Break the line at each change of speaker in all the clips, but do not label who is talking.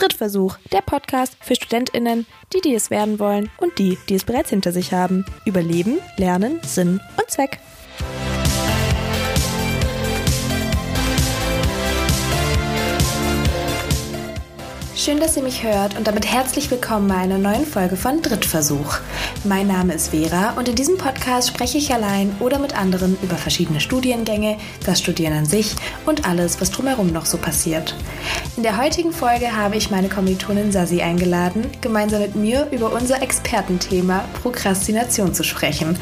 Drittversuch, der Podcast für StudentInnen, die, die es werden wollen und die, die es bereits hinter sich haben. Über Leben, Lernen, Sinn und Zweck. Schön, dass ihr mich hört und damit herzlich willkommen bei einer neuen Folge von Drittversuch. Mein Name ist Vera und in diesem Podcast spreche ich allein oder mit anderen über verschiedene Studiengänge, das Studieren an sich und alles, was drumherum noch so passiert. In der heutigen Folge habe ich meine Kommilitonin Sasi eingeladen, gemeinsam mit mir über unser Expertenthema Prokrastination zu sprechen.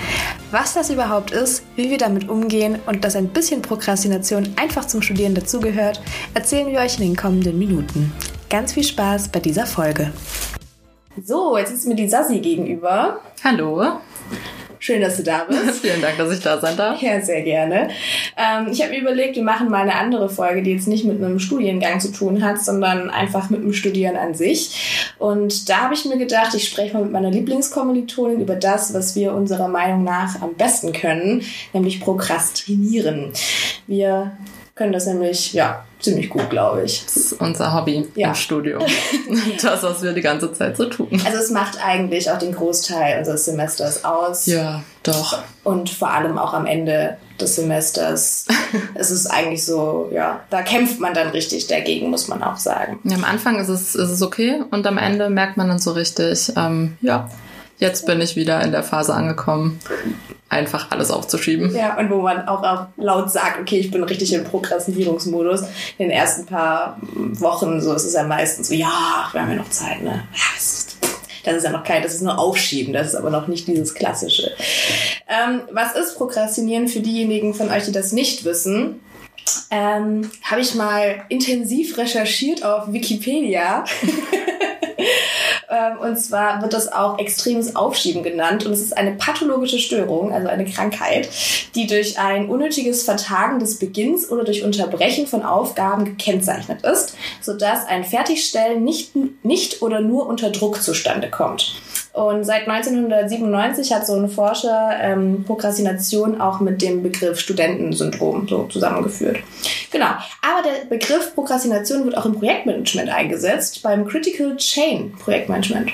Was das überhaupt ist, wie wir damit umgehen und dass ein bisschen Prokrastination einfach zum Studieren dazugehört, erzählen wir euch in den kommenden Minuten. Ganz viel Spaß bei dieser Folge. So, jetzt ist mir die Sassi gegenüber.
Hallo.
Schön, dass du da bist.
Vielen Dank, dass ich da sein darf.
Ja, sehr gerne. Ähm, ich habe mir überlegt, wir machen mal eine andere Folge, die jetzt nicht mit einem Studiengang zu tun hat, sondern einfach mit dem Studieren an sich. Und da habe ich mir gedacht, ich spreche mal mit meiner Lieblingskommilitonin über das, was wir unserer Meinung nach am besten können, nämlich prokrastinieren. Wir können das nämlich, ja, ziemlich gut, glaube ich.
Das ist unser Hobby ja. im Studium. das, was wir die ganze Zeit so tun.
Also es macht eigentlich auch den Großteil unseres Semesters aus.
Ja, doch.
Und vor allem auch am Ende des Semesters. es ist eigentlich so, ja, da kämpft man dann richtig dagegen, muss man auch sagen.
Ja, am Anfang ist es, ist es okay und am Ende merkt man dann so richtig, ähm, ja, jetzt bin ich wieder in der Phase angekommen, einfach alles aufzuschieben.
Ja, und wo man auch, laut sagt, okay, ich bin richtig im Prokrastinierungsmodus. In den ersten paar Wochen, so ist es ja meistens so, ja, wir haben ja noch Zeit, ne? Das ist ja noch kein, das ist nur Aufschieben, das ist aber noch nicht dieses Klassische. Ähm, was ist Prokrastinieren für diejenigen von euch, die das nicht wissen? Ähm, Habe ich mal intensiv recherchiert auf Wikipedia. Ähm, und zwar wird das auch extremes Aufschieben genannt. Und es ist eine pathologische Störung, also eine Krankheit, die durch ein unnötiges Vertagen des Beginns oder durch Unterbrechen von Aufgaben gekennzeichnet ist, sodass ein Fertigstellen nicht, nicht oder nur unter Druck zustande kommt. Und seit 1997 hat so ein Forscher ähm, Prokrastination auch mit dem Begriff Studentensyndrom so zusammengeführt. Genau. Aber der Begriff Prokrastination wird auch im Projektmanagement eingesetzt, beim Critical Chain Projektmanagement.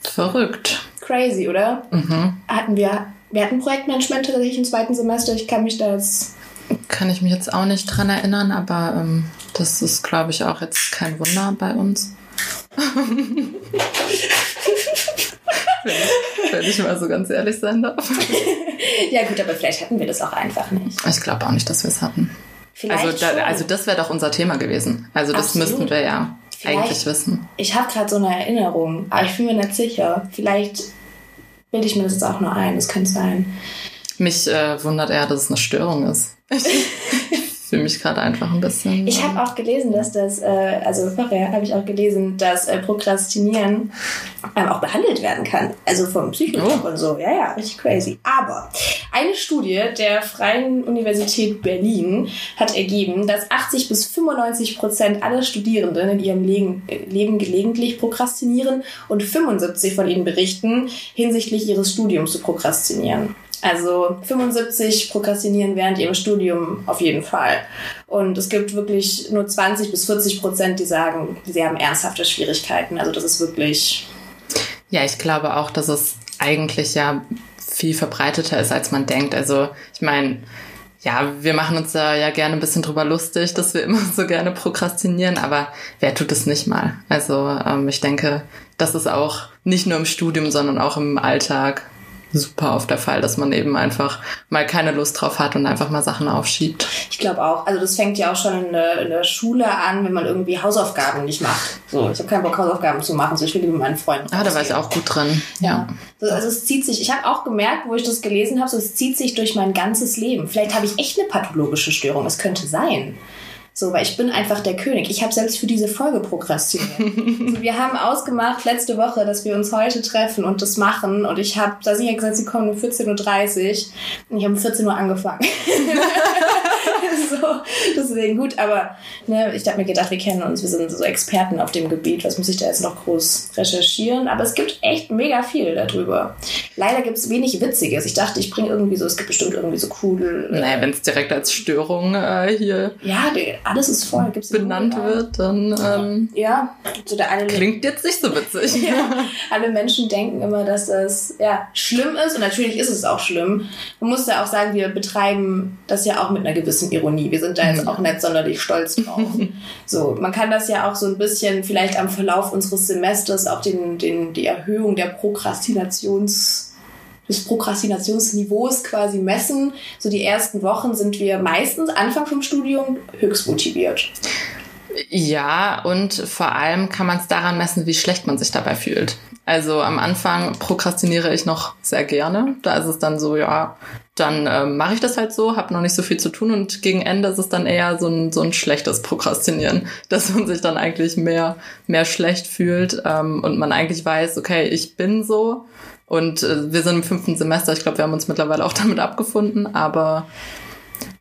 Verrückt.
Crazy, oder?
Mhm.
Hatten wir, wir hatten Projektmanagement tatsächlich im zweiten Semester. Ich kann mich da jetzt.
Kann ich mich jetzt auch nicht dran erinnern, aber ähm, das ist, glaube ich, auch jetzt kein Wunder bei uns. wenn, ich mal so ganz ehrlich sein darf.
ja gut, aber vielleicht hatten wir das auch einfach nicht.
Ich glaube auch nicht, dass wir es hatten. Vielleicht also, da, also das wäre doch unser Thema gewesen. Also das Absolut. müssten wir ja Vielleicht, eigentlich wissen.
Ich habe gerade so eine Erinnerung, aber ich bin mir nicht sicher. Vielleicht bilde ich mir das jetzt auch nur ein. Das könnte sein.
Mich äh, wundert eher, dass es eine Störung ist. fühle mich gerade einfach ein bisschen.
Ich habe auch gelesen, dass das, äh, also vorher habe ich auch gelesen, dass äh, Prokrastinieren ähm, auch behandelt werden kann. Also vom Psychologen oh. und so. Ja, ja, richtig crazy. Aber eine Studie der Freien Universität Berlin hat ergeben, dass 80 bis 95 Prozent aller Studierenden in ihrem Leben, Leben gelegentlich prokrastinieren und 75 von ihnen berichten, hinsichtlich ihres Studiums zu prokrastinieren. Also 75 prokrastinieren während ihrem Studium auf jeden Fall. Und es gibt wirklich nur 20 bis 40 Prozent, die sagen, sie haben ernsthafte Schwierigkeiten. Also das ist wirklich.
Ja, ich glaube auch, dass es eigentlich ja viel verbreiteter ist, als man denkt. Also ich meine, ja, wir machen uns da ja gerne ein bisschen drüber lustig, dass wir immer so gerne prokrastinieren, aber wer tut es nicht mal? Also ähm, ich denke, das ist auch nicht nur im Studium, sondern auch im Alltag super oft der Fall, dass man eben einfach mal keine Lust drauf hat und einfach mal Sachen aufschiebt.
Ich glaube auch. Also das fängt ja auch schon in der, in der, Schule an, wenn man irgendwie Hausaufgaben nicht macht. So, ich habe keinen Bock, Hausaufgaben zu machen, so ich will mit meinen Freunden.
Ah, da war ich auch gut drin.
Ja. ja. Also es zieht sich, ich habe auch gemerkt, wo ich das gelesen habe, so es zieht sich durch mein ganzes Leben. Vielleicht habe ich echt eine pathologische Störung, es könnte sein. So, weil ich bin einfach der König. Ich habe selbst für diese Folge prokrastiniert. also wir haben ausgemacht letzte Woche, dass wir uns heute treffen und das machen. Und ich habe, da sie ja gesagt, sie kommen um 14.30 Uhr. Und ich habe um 14 Uhr angefangen. so, deswegen gut, aber ne, ich habe mir gedacht, wir kennen uns, wir sind so Experten auf dem Gebiet. Was muss ich da jetzt noch groß recherchieren? Aber es gibt echt mega viel darüber. Leider gibt es wenig Witziges. Ich dachte, ich bringe irgendwie so, es gibt bestimmt irgendwie so cool.
Äh, naja, wenn es direkt als Störung äh, hier
ja, alles ist voll. Gibt's
benannt wird, dann ähm,
ja,
so der eine klingt jetzt nicht so witzig.
ja, alle Menschen denken immer, dass das ja schlimm ist und natürlich ist es auch schlimm. Man muss ja auch sagen, wir betreiben das ja auch mit einer gewissen Ironie. Wir sind da jetzt auch nicht sonderlich stolz drauf. so, man kann das ja auch so ein bisschen vielleicht am Verlauf unseres Semesters auch den, den, die Erhöhung der Prokrastinations des Prokrastinationsniveaus quasi messen. So die ersten Wochen sind wir meistens Anfang vom Studium höchst motiviert.
Ja, und vor allem kann man es daran messen, wie schlecht man sich dabei fühlt. Also am Anfang prokrastiniere ich noch sehr gerne. Da ist es dann so, ja, dann äh, mache ich das halt so, habe noch nicht so viel zu tun und gegen Ende ist es dann eher so ein, so ein schlechtes Prokrastinieren, dass man sich dann eigentlich mehr, mehr schlecht fühlt ähm, und man eigentlich weiß, okay, ich bin so und äh, wir sind im fünften Semester. Ich glaube, wir haben uns mittlerweile auch damit abgefunden, aber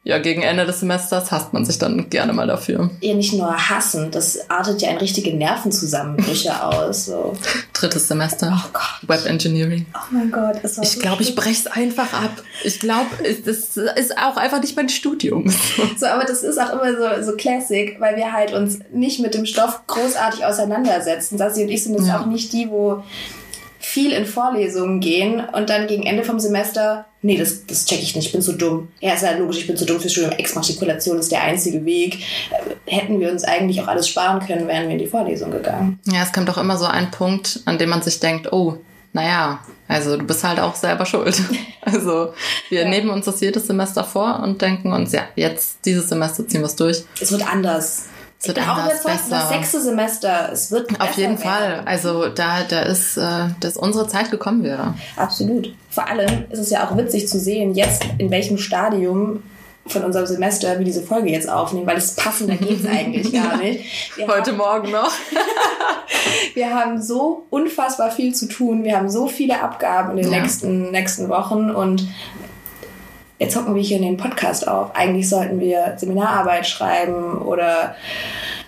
ja, gegen Ende des Semesters hasst man sich dann gerne mal dafür.
Ja, nicht nur hassen, das artet ja in richtige Nervenzusammenbrüche aus. So.
Drittes Semester. Oh Gott. Web Engineering.
Oh mein Gott.
Es war ich so glaube, ich breche es einfach ab. Ich glaube, das ist auch einfach nicht mein Studium.
So, aber das ist auch immer so, so Classic, weil wir halt uns nicht mit dem Stoff großartig auseinandersetzen. Sassi und ich sind jetzt ja. auch nicht die, wo viel in Vorlesungen gehen und dann gegen Ende vom Semester, nee, das, das check ich nicht, ich bin zu dumm. Ja, ist ja logisch, ich bin zu dumm fürs Studium. Exmatrikulation ist der einzige Weg. Äh, hätten wir uns eigentlich auch alles sparen können, wären wir in die Vorlesung gegangen.
Ja, es kommt doch immer so ein Punkt, an dem man sich denkt, oh, naja, also du bist halt auch selber schuld. Also wir ja. nehmen uns das jedes Semester vor und denken uns, ja, jetzt dieses Semester ziehen wir es durch.
Es wird anders.
Es wird auch anders besser.
Das sechste Semester, es wird
Auf jeden werden. Fall. Also da, da ist, äh, dass unsere Zeit gekommen wäre.
Absolut. Vor allem ist es ja auch witzig zu sehen, jetzt in welchem Stadium von unserem Semester wir diese Folge jetzt aufnehmen, weil es passender geht es eigentlich gar nicht.
Wir Heute haben, Morgen noch.
wir haben so unfassbar viel zu tun. Wir haben so viele Abgaben in den ja. nächsten, nächsten Wochen und jetzt hocken wir hier in den Podcast auf. Eigentlich sollten wir Seminararbeit schreiben oder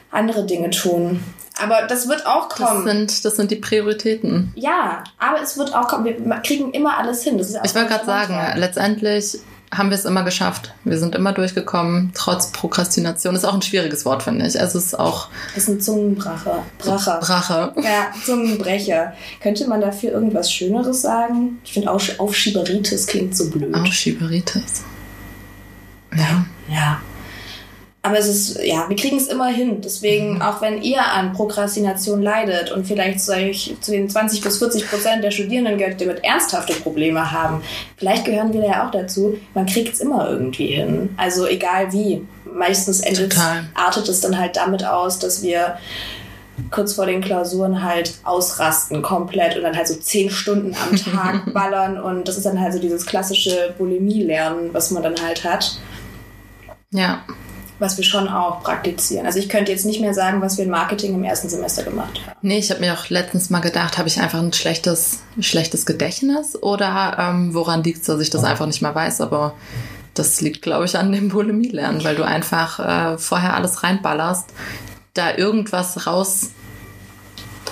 andere Dinge tun. Aber das wird auch kommen.
Das sind, das sind die Prioritäten.
Ja, aber es wird auch kommen. Wir kriegen immer alles hin.
ich wollte gerade sagen, letztendlich haben wir es immer geschafft. Wir sind immer durchgekommen, trotz Prokrastination. Ist auch ein schwieriges Wort, finde ich. Also es ist auch.
Das ist ein Zungenbracher.
Bracher. Brache.
Ja, Zungenbrecher. Könnte man dafür irgendwas Schöneres sagen? Ich finde Aufschieberitis klingt so blöd.
Aufschieberitis. Ja.
Ja. Aber es ist, ja, wir kriegen es immer hin. Deswegen, mhm. auch wenn ihr an Prokrastination leidet und vielleicht solch, zu den 20 bis 40 Prozent der Studierenden gehört, die mit ernsthafte Probleme haben, vielleicht gehören wir ja auch dazu. Man kriegt es immer irgendwie hin. Also egal wie. Meistens endet, artet es dann halt damit aus, dass wir kurz vor den Klausuren halt ausrasten komplett und dann halt so zehn Stunden am Tag ballern und das ist dann halt so dieses klassische Bulimie-Lernen, was man dann halt hat.
Ja
was wir schon auch praktizieren. Also ich könnte jetzt nicht mehr sagen, was wir in Marketing im ersten Semester gemacht haben.
Nee, ich habe mir auch letztens mal gedacht, habe ich einfach ein schlechtes, schlechtes Gedächtnis oder ähm, woran liegt es, dass ich das einfach nicht mehr weiß, aber das liegt, glaube ich, an dem Bulimie-Lernen, weil du einfach äh, vorher alles reinballerst, da irgendwas raus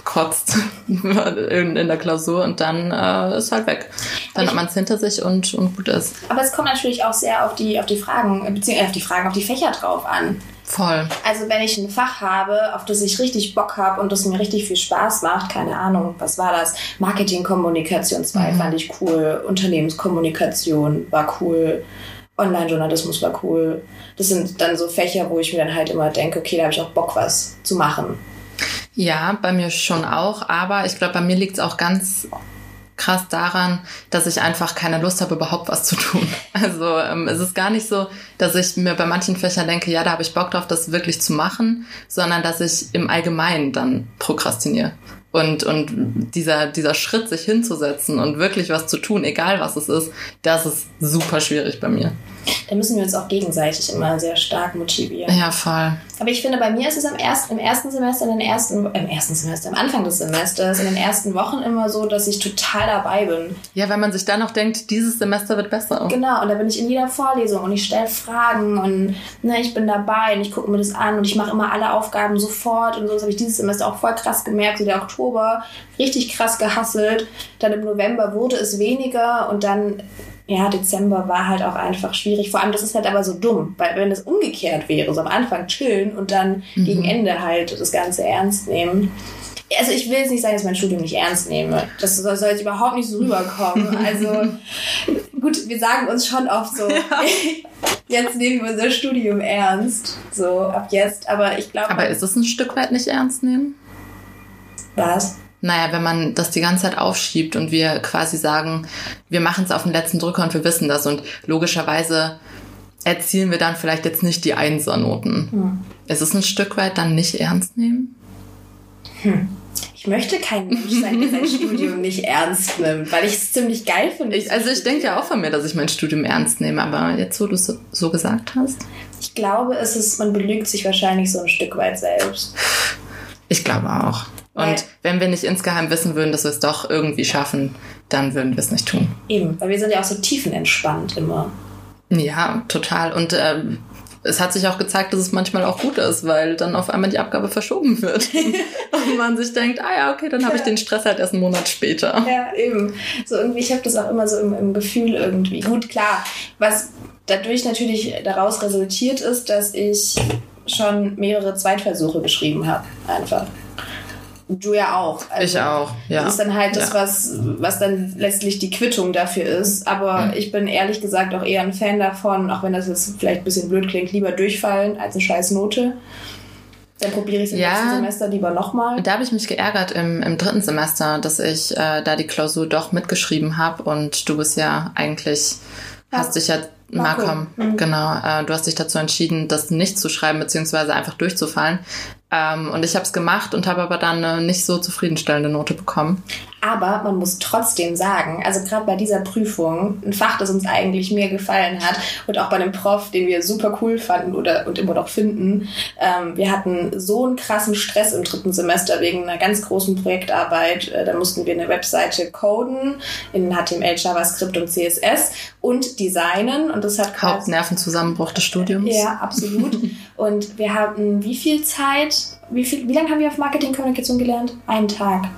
kotzt in, der Klausur und dann äh, ist halt weg. Dann hat man es hinter sich und, und gut ist.
Aber es kommt natürlich auch sehr auf die, auf die Fragen, beziehungsweise auf die Fragen, auf die Fächer drauf an.
Voll.
Also wenn ich ein Fach habe, auf das ich richtig Bock habe und das mir richtig viel Spaß macht, keine Ahnung, was war das? Marketingkommunikation 2 mhm. fand ich cool, Unternehmenskommunikation war cool, Online-Journalismus war cool. Das sind dann so Fächer, wo ich mir dann halt immer denke, okay, da habe ich auch Bock, was zu machen.
Ja, bei mir schon auch, aber ich glaube, bei mir liegt es auch ganz krass daran, dass ich einfach keine Lust habe, überhaupt was zu tun. Also ähm, es ist gar nicht so, dass ich mir bei manchen Fächern denke, ja, da habe ich Bock drauf, das wirklich zu machen, sondern dass ich im Allgemeinen dann prokrastiniere. Und, und dieser, dieser Schritt, sich hinzusetzen und wirklich was zu tun, egal was es ist, das ist super schwierig bei mir.
Da müssen wir uns auch gegenseitig immer sehr stark motivieren.
Ja, voll.
Aber ich finde, bei mir ist es am ersten, im ersten Semester, in den ersten, im ersten Semester, am Anfang des Semesters, in den ersten Wochen immer so, dass ich total dabei bin.
Ja, weil man sich dann noch denkt, dieses Semester wird besser.
Genau, und da bin ich in jeder Vorlesung und ich stelle Fragen und ne, ich bin dabei und ich gucke mir das an und ich mache immer alle Aufgaben sofort und so. Das habe ich dieses Semester auch voll krass gemerkt. So der Oktober richtig krass gehasselt. Dann im November wurde es weniger und dann ja, Dezember war halt auch einfach schwierig. Vor allem, das ist halt aber so dumm, weil wenn es umgekehrt wäre, so am Anfang chillen und dann mhm. gegen Ende halt das Ganze ernst nehmen. Also ich will jetzt nicht sagen, dass ich mein Studium nicht ernst nehme. Das soll, soll jetzt überhaupt nicht so rüberkommen. Also gut, wir sagen uns schon oft so, ja. jetzt nehmen wir unser Studium ernst. So, ab jetzt. Aber ich glaube.
Aber ist es ein Stück weit nicht ernst nehmen?
Was?
Naja, wenn man das die ganze Zeit aufschiebt und wir quasi sagen, wir machen es auf den letzten Drücker und wir wissen das und logischerweise erzielen wir dann vielleicht jetzt nicht die Einsernoten. Hm. Ist es ein Stück weit dann nicht ernst nehmen?
Hm. Ich möchte kein Mensch sein, der sein Studium nicht ernst nimmt, weil ich es ziemlich geil finde.
Ich, also ich denke ja auch von mir, dass ich mein Studium ernst nehme, aber jetzt, wo du es so, so gesagt hast.
Ich glaube, es ist, man belügt sich wahrscheinlich so ein Stück weit selbst.
Ich glaube auch. Und wenn wir nicht insgeheim wissen würden, dass wir es doch irgendwie schaffen, dann würden wir es nicht tun.
Eben, weil wir sind ja auch so tiefenentspannt immer.
Ja, total. Und ähm, es hat sich auch gezeigt, dass es manchmal auch gut ist, weil dann auf einmal die Abgabe verschoben wird. und man sich denkt, ah ja, okay, dann habe ich den Stress halt erst einen Monat später.
Ja, eben. So irgendwie, ich habe das auch immer so im, im Gefühl irgendwie. Gut, klar, was dadurch natürlich daraus resultiert ist, dass ich schon mehrere Zweitversuche geschrieben habe. Einfach. Du ja auch.
Also ich auch, ja.
Das ist dann halt das, ja. was, was dann letztlich die Quittung dafür ist. Aber mhm. ich bin ehrlich gesagt auch eher ein Fan davon, auch wenn das jetzt vielleicht ein bisschen blöd klingt, lieber durchfallen als eine scheiß Note. Dann probiere ich es im ja, nächsten Semester lieber nochmal.
Da habe ich mich geärgert im, im dritten Semester, dass ich äh, da die Klausur doch mitgeschrieben habe und du bist ja eigentlich, ja. hast dich ja Malcolm, mhm. genau. Äh, du hast dich dazu entschieden, das nicht zu schreiben, beziehungsweise einfach durchzufallen. Ähm, und ich habe es gemacht und habe aber dann eine nicht so zufriedenstellende Note bekommen.
Aber man muss trotzdem sagen, also gerade bei dieser Prüfung, ein Fach, das uns eigentlich mehr gefallen hat und auch bei einem Prof, den wir super cool fanden oder und immer noch finden, ähm, wir hatten so einen krassen Stress im dritten Semester wegen einer ganz großen Projektarbeit. Äh, da mussten wir eine Webseite coden in HTML, JavaScript und CSS und designen und das hat
Hauptnervenzusammenbruch des Studiums.
Ja, absolut. und wir hatten wie viel Zeit? Wie viel? Wie lange haben wir auf Marketingkommunikation gelernt? Einen Tag.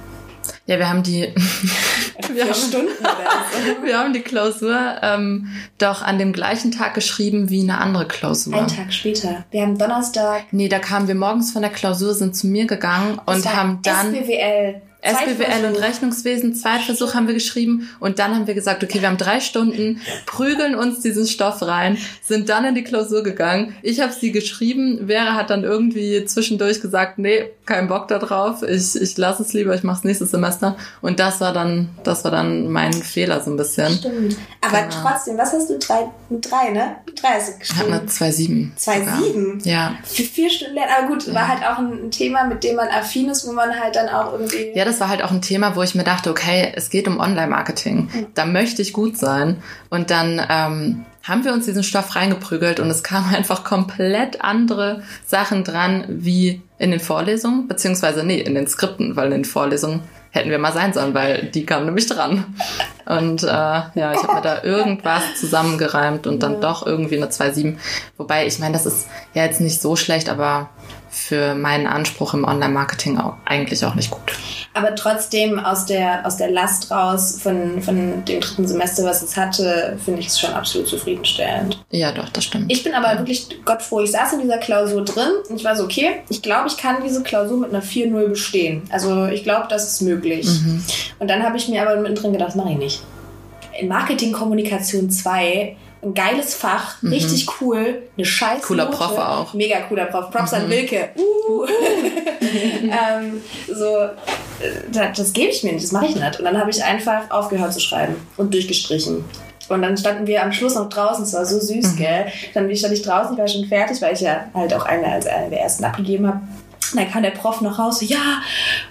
Ja, wir haben die
wir haben, Stunden
so. wir haben die Klausur ähm, doch an dem gleichen Tag geschrieben wie eine andere Klausur.
Einen Tag später. Wir haben Donnerstag.
Nee, da kamen wir morgens von der Klausur, sind zu mir gegangen und haben dann
SBWL
SBWL und Rechnungswesen, Zweitversuch haben wir geschrieben und dann haben wir gesagt, okay, wir haben drei Stunden, prügeln uns diesen Stoff rein, sind dann in die Klausur gegangen. Ich habe sie geschrieben, Vera hat dann irgendwie zwischendurch gesagt, nee, kein Bock da drauf, ich, ich lasse es lieber, ich mache es nächstes Semester und das war dann, das war dann mein Fehler so ein bisschen.
Stimmt. Aber genau. trotzdem, was hast du? Drei, drei ne? Drei hast du geschrieben.
Ich habe zwei sieben.
Zwei sieben?
Ja.
Für vier Stunden lernen, aber gut, ja. war halt auch ein Thema, mit dem man affin ist, wo man halt dann auch irgendwie...
Ja, das war halt auch ein Thema, wo ich mir dachte, okay, es geht um Online-Marketing. Da möchte ich gut sein. Und dann ähm, haben wir uns diesen Stoff reingeprügelt und es kamen einfach komplett andere Sachen dran wie in den Vorlesungen, beziehungsweise nee, in den Skripten, weil in den Vorlesungen hätten wir mal sein sollen, weil die kamen nämlich dran. Und äh, ja, ich habe mir da irgendwas zusammengereimt und dann ja. doch irgendwie eine 2,7. Wobei, ich meine, das ist ja jetzt nicht so schlecht, aber für meinen Anspruch im Online-Marketing eigentlich auch nicht gut.
Aber trotzdem aus der, aus der Last raus von, von dem dritten Semester, was es hatte, finde ich es schon absolut zufriedenstellend.
Ja, doch, das stimmt.
Ich bin aber ja. wirklich Gott froh. Ich saß in dieser Klausur drin und ich war so, okay, ich glaube, ich kann diese Klausur mit einer 4-0 bestehen. Also ich glaube, das ist möglich. Mhm. Und dann habe ich mir aber mittendrin gedacht, mache ich nicht. In Marketing Kommunikation 2 ein geiles Fach, mhm. richtig cool, eine scheiße
Cooler
Note.
Prof auch.
Mega cooler Prof. Props mhm. an Wilke. Uh. ähm, so, äh, das, das gebe ich mir nicht, das mache ich nicht. Und dann habe ich einfach aufgehört zu schreiben und durchgestrichen. Und dann standen wir am Schluss noch draußen, es war so süß, mhm. gell? Dann stand ich draußen, ich war schon fertig, weil ich ja halt auch eine als eine der ersten abgegeben habe. Und dann kam der Prof noch raus, so, ja,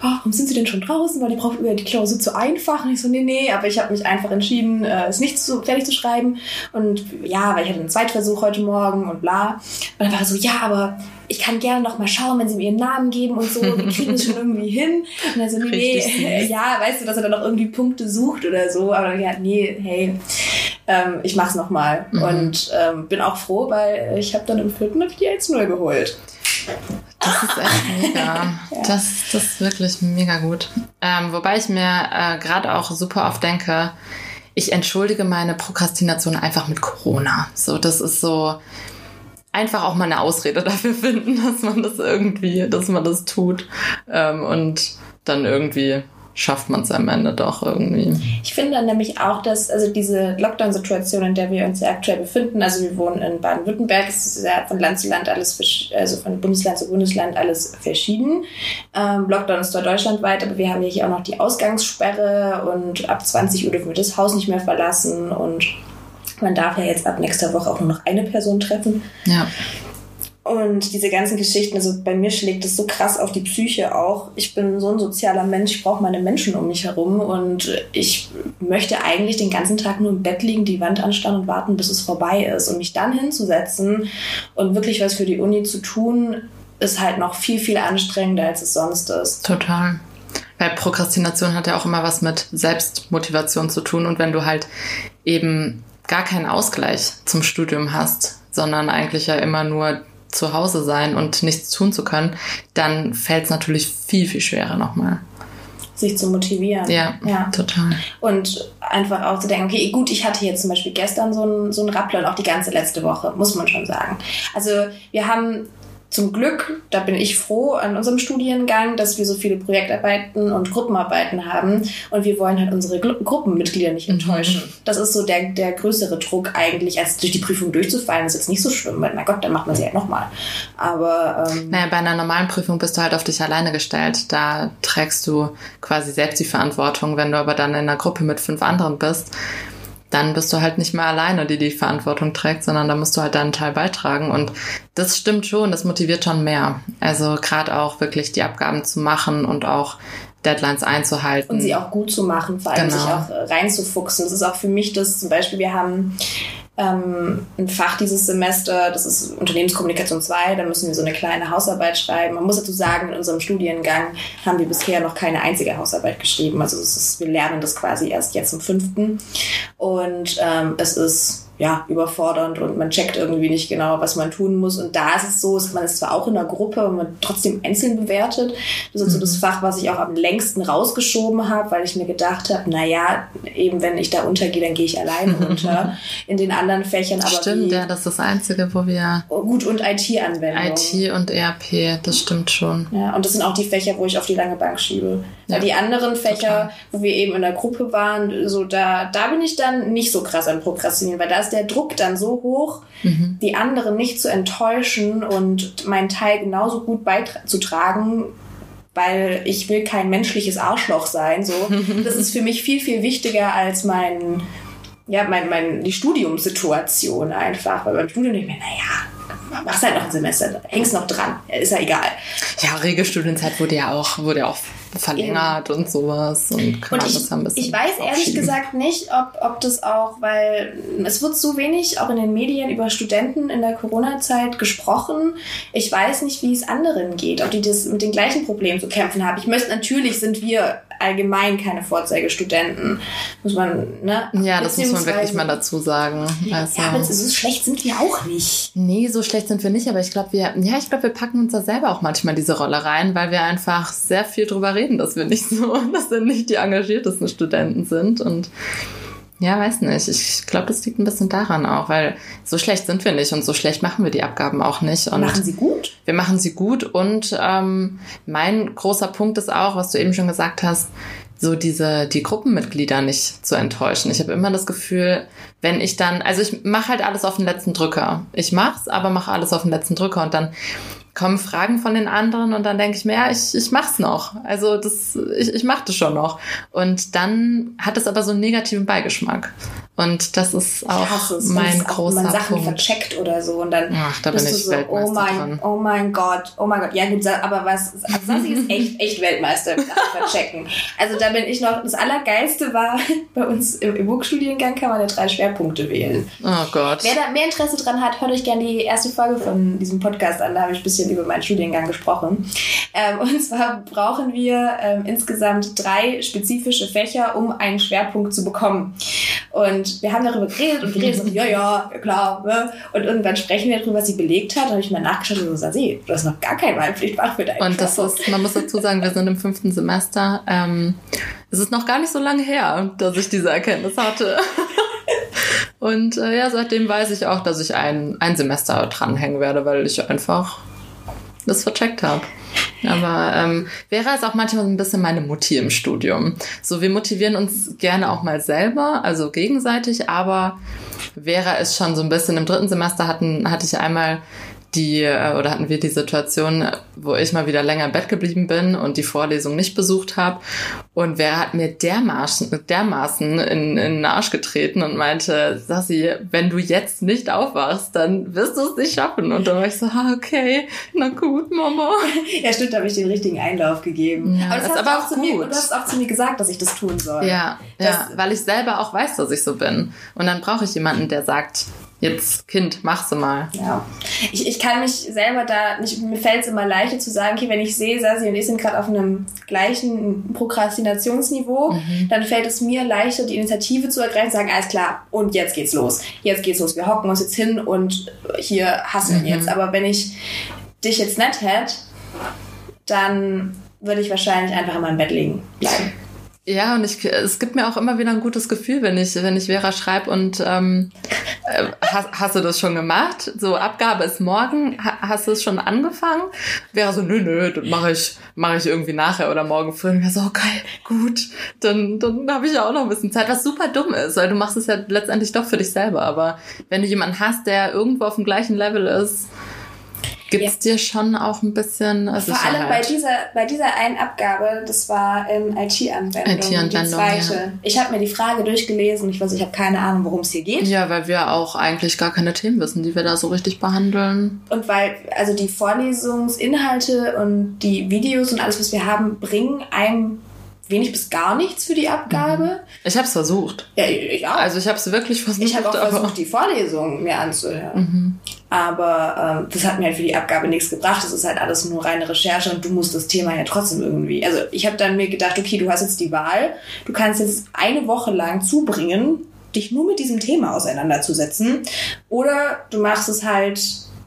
oh, warum sind Sie denn schon draußen? War die Prof über die Klausur zu einfach? Und ich so, nee, nee, aber ich habe mich einfach entschieden, äh, es nicht zu, fertig zu schreiben. Und ja, weil ich hatte einen Zweitversuch heute Morgen und bla. Und dann war er so, ja, aber ich kann gerne noch mal schauen, wenn sie mir ihren Namen geben und so, wir kriegen es schon irgendwie hin. Und dann so, nee, nee, ja, weißt du, dass er dann noch irgendwie Punkte sucht oder so, aber ja, nee, hey, ähm, ich mach's noch mal. Mhm. Und ähm, bin auch froh, weil ich habe dann im vierten die 1-0 geholt.
Das ist echt mega. das, das ist wirklich mega gut. Ähm, wobei ich mir äh, gerade auch super oft denke, ich entschuldige meine Prokrastination einfach mit Corona. So, das ist so einfach auch mal eine Ausrede dafür finden, dass man das irgendwie, dass man das tut ähm, und dann irgendwie schafft man es am Ende doch irgendwie.
Ich finde nämlich auch, dass also diese Lockdown-Situation, in der wir uns ja aktuell befinden, also wir wohnen in Baden-Württemberg, es ist ja von Land zu Land alles, also von Bundesland zu Bundesland alles verschieden. Ähm, Lockdown ist zwar deutschlandweit, aber wir haben hier auch noch die Ausgangssperre und ab 20 Uhr dürfen wir das Haus nicht mehr verlassen und man darf ja jetzt ab nächster Woche auch nur noch eine Person treffen.
Ja.
Und diese ganzen Geschichten, also bei mir schlägt es so krass auf die Psyche auch. Ich bin so ein sozialer Mensch, ich brauche meine Menschen um mich herum und ich möchte eigentlich den ganzen Tag nur im Bett liegen, die Wand anstarren und warten, bis es vorbei ist. Und mich dann hinzusetzen und wirklich was für die Uni zu tun, ist halt noch viel, viel anstrengender, als es sonst ist.
Total. Weil Prokrastination hat ja auch immer was mit Selbstmotivation zu tun und wenn du halt eben gar keinen Ausgleich zum Studium hast, sondern eigentlich ja immer nur zu Hause sein und nichts tun zu können, dann fällt es natürlich viel, viel schwerer nochmal.
Sich zu motivieren.
Ja, ja, total.
Und einfach auch zu denken, okay, gut, ich hatte jetzt zum Beispiel gestern so einen, so einen Rappler und auch die ganze letzte Woche, muss man schon sagen. Also wir haben zum Glück, da bin ich froh an unserem Studiengang, dass wir so viele Projektarbeiten und Gruppenarbeiten haben und wir wollen halt unsere Gru Gruppenmitglieder nicht mhm. enttäuschen. Mhm. Das ist so der, der größere Druck eigentlich, als durch die Prüfung durchzufallen, ist jetzt nicht so schlimm, weil, mein Gott, dann macht man sie halt nochmal. Aber.
Ähm, naja, bei einer normalen Prüfung bist du halt auf dich alleine gestellt. Da trägst du quasi selbst die Verantwortung. Wenn du aber dann in einer Gruppe mit fünf anderen bist, dann bist du halt nicht mehr alleine, die die Verantwortung trägt, sondern da musst du halt deinen Teil beitragen. Und das stimmt schon, das motiviert schon mehr. Also gerade auch wirklich die Abgaben zu machen und auch Deadlines einzuhalten.
Und sie auch gut zu machen, vor allem genau. sich auch reinzufuchsen. Das ist auch für mich das, zum Beispiel, wir haben ähm, ein Fach dieses Semester, das ist Unternehmenskommunikation 2, da müssen wir so eine kleine Hausarbeit schreiben. Man muss dazu sagen, in unserem Studiengang haben wir bisher noch keine einzige Hausarbeit geschrieben. Also ist, wir lernen das quasi erst jetzt im fünften. Und ähm, es ist ja, überfordernd und man checkt irgendwie nicht genau, was man tun muss. Und da ist es so, man ist zwar auch in der Gruppe, aber man trotzdem einzeln bewertet. Das ist mhm. so das Fach, was ich auch am längsten rausgeschoben habe, weil ich mir gedacht habe, na ja, eben wenn ich da untergehe, dann gehe ich alleine unter. In den anderen Fächern aber
Stimmt, wie, ja, das ist das Einzige, wo wir...
Oh, gut, und IT-Anwendung.
IT und ERP, das stimmt schon.
Ja, und das sind auch die Fächer, wo ich auf die lange Bank schiebe. Ja, die anderen Fächer, total. wo wir eben in der Gruppe waren, so da, da bin ich dann nicht so krass am Prokrastinieren, weil da ist der Druck dann so hoch, mhm. die anderen nicht zu enttäuschen und meinen Teil genauso gut beizutragen, weil ich will kein menschliches Arschloch sein. So, das ist für mich viel viel wichtiger als mein ja mein, mein die Studiumssituation einfach, weil beim Studium denke ich mir, naja, machst halt noch ein Semester, hängst noch dran, ist ja egal.
Ja, Regelstudienzeit wurde ja auch wurde ja auch verlängert und sowas und kann
und ich, das ein bisschen Ich weiß ehrlich gesagt nicht, ob, ob das auch, weil es wird so wenig auch in den Medien über Studenten in der Corona-Zeit gesprochen. Ich weiß nicht, wie es anderen geht, ob die das mit den gleichen Problemen zu kämpfen haben. Ich möchte, natürlich sind wir allgemein keine Vorzeigestudenten. Muss man, ne?
Ja, das muss man wirklich mal dazu sagen.
Also, ja, aber so schlecht sind wir auch nicht.
Nee, so schlecht sind wir nicht, aber ich glaube, wir, ja, ich glaube, wir packen uns da selber auch manchmal diese Rolle rein, weil wir einfach sehr viel drüber reden, dass wir nicht so, dass wir nicht die engagiertesten Studenten sind und ja, weiß nicht. Ich glaube, das liegt ein bisschen daran auch, weil so schlecht sind wir nicht und so schlecht machen wir die Abgaben auch nicht. Und
machen sie gut?
Wir machen sie gut und ähm, mein großer Punkt ist auch, was du eben schon gesagt hast, so diese die Gruppenmitglieder nicht zu enttäuschen. Ich habe immer das Gefühl, wenn ich dann, also ich mache halt alles auf den letzten Drücker. Ich mach's, aber mache alles auf den letzten Drücker und dann kommen Fragen von den anderen und dann denke ich mir, ja, ich, ich mach's noch. Also das, ich, ich mach das schon noch. Und dann hat es aber so einen negativen Beigeschmack. Und das ist auch mein großer
Wenn man Sachen
Punkt.
vercheckt oder so und dann
Ach, da
bist
bin
du
ich
so, oh mein,
dran.
oh mein Gott, oh mein Gott. Ja gut, aber was, also Sassi ist echt, echt Weltmeister im verchecken. Also da bin ich noch, das Allergeilste war, bei uns im E-Book-Studiengang kann man ja drei Schwerpunkte wählen.
Oh Gott.
Wer da mehr Interesse dran hat, hört euch gerne die erste Folge von diesem Podcast an. Da habe ich ein bisschen über meinen Studiengang gesprochen. Ähm, und zwar brauchen wir ähm, insgesamt drei spezifische Fächer, um einen Schwerpunkt zu bekommen. Und wir haben darüber geredet und geredet, so, ja, ja, klar. Ne? Und irgendwann sprechen wir darüber, was sie belegt hat. Da habe ich mal nachgeschaut und so, Sassi, du hast noch gar kein Wahlpflichtfach für deinen
Und das ist, man muss dazu sagen, wir sind im fünften Semester. Ähm, es ist noch gar nicht so lange her, dass ich diese Erkenntnis hatte. Und äh, ja, seitdem weiß ich auch, dass ich ein, ein Semester dranhängen werde, weil ich einfach das vercheckt habe. Aber ähm, Vera ist auch manchmal ein bisschen meine Mutti im Studium. So, wir motivieren uns gerne auch mal selber, also gegenseitig, aber Vera ist schon so ein bisschen im dritten Semester hatten, hatte ich einmal die, äh, oder hatten wir die Situation, wo ich mal wieder länger im Bett geblieben bin und die Vorlesung nicht besucht habe. Und Vera hat mir dermaßen, dermaßen in, in den Arsch getreten und meinte, Sassi, wenn du jetzt nicht aufwachst, dann wirst du es nicht schaffen. Und dann war ich so, ah, okay, na gut, Mama.
Ja, stimmt, da habe ich den richtigen Einlauf gegeben.
Ja,
das
ist
hast du
aber
auch
auch
zu mir, du hast auch zu mir gesagt, dass ich das tun soll.
Ja,
Das-
ja, weil ich selber auch weiß, dass ich so bin. Und dann brauche ich jemanden, der sagt, jetzt Kind, mach's mal.
Ja. Ich, ich kann mich selber da nicht, mir fällt es immer leichter zu sagen, okay, wenn ich sehe, Sasi und ich sind gerade auf einem gleichen Prokrastinationsniveau,
Mhm.
dann fällt es mir leichter, die Initiative zu ergreifen, sagen, alles klar, und jetzt geht's los. Jetzt geht's los. Wir hocken uns jetzt hin und hier hasseln
Mhm.
jetzt. Aber wenn ich dich jetzt nicht hätte, dann würde ich wahrscheinlich einfach in meinem Bett liegen bleiben.
Ja, und ich, es gibt mir auch immer wieder ein gutes Gefühl, wenn ich, wenn ich Vera schreibe und ähm, äh, hast, hast du das schon gemacht? So, Abgabe ist morgen, ha, hast du es schon angefangen? Vera so, nö, nö, das mache ich, mache ich irgendwie nachher oder morgen früh. Und ich so, okay, gut, dann, dann habe ich ja auch noch ein bisschen Zeit, was super dumm ist, weil du machst es ja letztendlich doch für dich selber. Aber wenn du jemanden hast, der irgendwo auf dem gleichen Level ist, gibt's dir schon auch ein bisschen äh,
Vor allem bei dieser, bei dieser einen Abgabe, das war ähm, IT-Anwendung,
IT-Anwendung,
die zweite.
ja.
Ich habe mir die Frage durchgelesen. Ich weiß, ich habe keine Ahnung, worum es hier geht.
Ja, weil wir auch eigentlich gar keine Themen wissen, die wir da so richtig behandeln.
Und weil, also die Vorlesungsinhalte und die Videos und alles, was wir haben, bringen einem wenig bis gar nichts für die Abgabe.
Ich habe es versucht.
Ja, ja.
Also ich habe es wirklich versucht.
ich habe auch versucht, die Vorlesungen mir anzuhören.
Mhm.
Aber ähm, das hat mir halt für die Abgabe nichts gebracht. Das ist halt alles nur reine Recherche und du musst das Thema ja trotzdem irgendwie. Also ich habe dann mir gedacht, okay, du hast jetzt die Wahl. Du kannst jetzt eine Woche lang zubringen, dich nur mit diesem Thema auseinanderzusetzen. Oder du machst es halt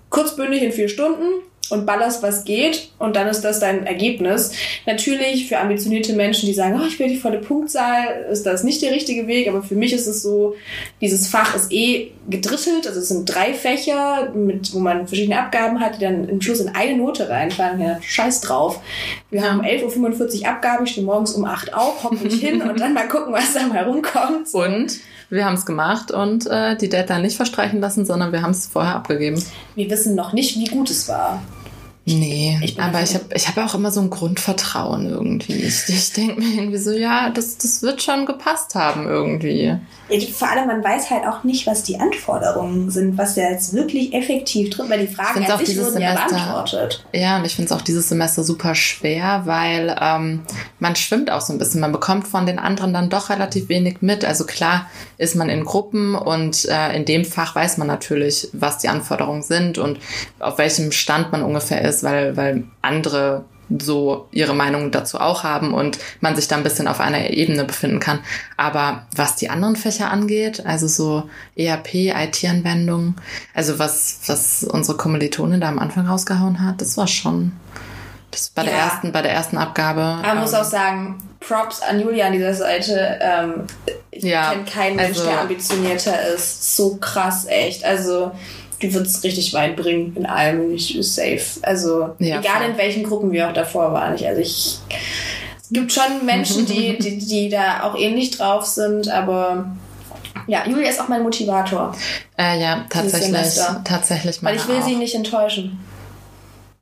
kurzbündig in vier Stunden und ballerst, was geht. Und dann ist das dein Ergebnis. Natürlich für ambitionierte Menschen, die sagen, oh, ich will die volle Punktzahl, ist das nicht der richtige Weg. Aber für mich ist es so, dieses Fach ist eh gedrittelt. Also es sind drei Fächer, mit, wo man verschiedene Abgaben hat, die dann im Schluss in eine Note reinfallen. Ja, scheiß drauf. Wir
Ja.
haben um 11.45 Uhr Abgabe, ich stehe morgens um 8 auf, hock mich hin und dann mal gucken, was da mal rumkommt.
Und wir haben es gemacht und äh, die Deadline nicht verstreichen lassen, sondern wir haben es vorher abgegeben.
Wir wissen noch nicht, wie gut es war.
Nee,
Ich
aber ich habe ich hab auch immer so ein Grundvertrauen irgendwie. Ich, ich denke mir irgendwie so, ja, das, das wird schon gepasst haben irgendwie.
Ja, Vor allem, man weiß halt auch nicht, was die Anforderungen sind, was da jetzt wirklich effektiv drin, weil die Fragen an sich wurden ja
Semester-
beantwortet.
Ja, und ich finde es auch dieses Semester super schwer, weil ähm, man schwimmt auch so ein bisschen. Man bekommt von den anderen dann doch relativ wenig mit. Also klar ist man in Gruppen und äh, in dem Fach weiß man natürlich, was die Anforderungen sind und auf welchem Stand man ungefähr ist, weil, weil andere so ihre Meinung dazu auch haben und man sich da ein bisschen auf einer Ebene befinden kann. Aber was die anderen Fächer angeht, also so ERP, IT-Anwendungen, also was, was unsere Kommilitonin da am Anfang rausgehauen hat, das war schon, das bei der
Ja.
ersten, bei der ersten Abgabe.
Man muss
ähm,
auch sagen, Props an Julia an dieser Seite. Ähm, ich
Ja,
kenne keinen Mensch,
also-
der ambitionierter ist. So krass, echt. Also, du würdest richtig weit bringen in allem. Ich ist safe. Also,
Ja,
egal
voll.
in welchen Gruppen wir auch davor waren. Ich, also, ich. Es gibt schon Menschen, die, die, die da auch ähnlich drauf sind, aber. Ja, Julia ist auch mein Motivator.
Äh, ja, tatsächlich, tatsächlich
Weil ich will
auch.
sie nicht enttäuschen.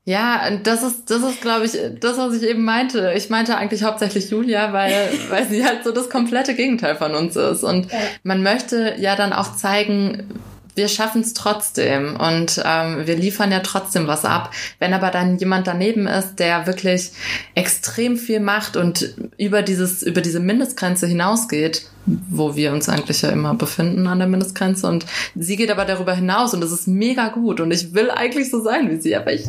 Ja, das ist, das ist, glaube ich, das, was ich eben meinte. Ich meinte eigentlich hauptsächlich Julia, weil, weil sie halt so das komplette Gegenteil von uns ist. Und ja. man möchte ja dann auch zeigen, wir schaffen es trotzdem und ähm, wir liefern ja trotzdem was ab. Wenn aber dann jemand daneben ist, der wirklich extrem viel macht und über dieses über diese Mindestgrenze hinausgeht, wo wir uns eigentlich ja immer befinden an der Mindestgrenze und sie geht aber darüber hinaus und das ist mega gut und ich will eigentlich so sein wie sie, aber ich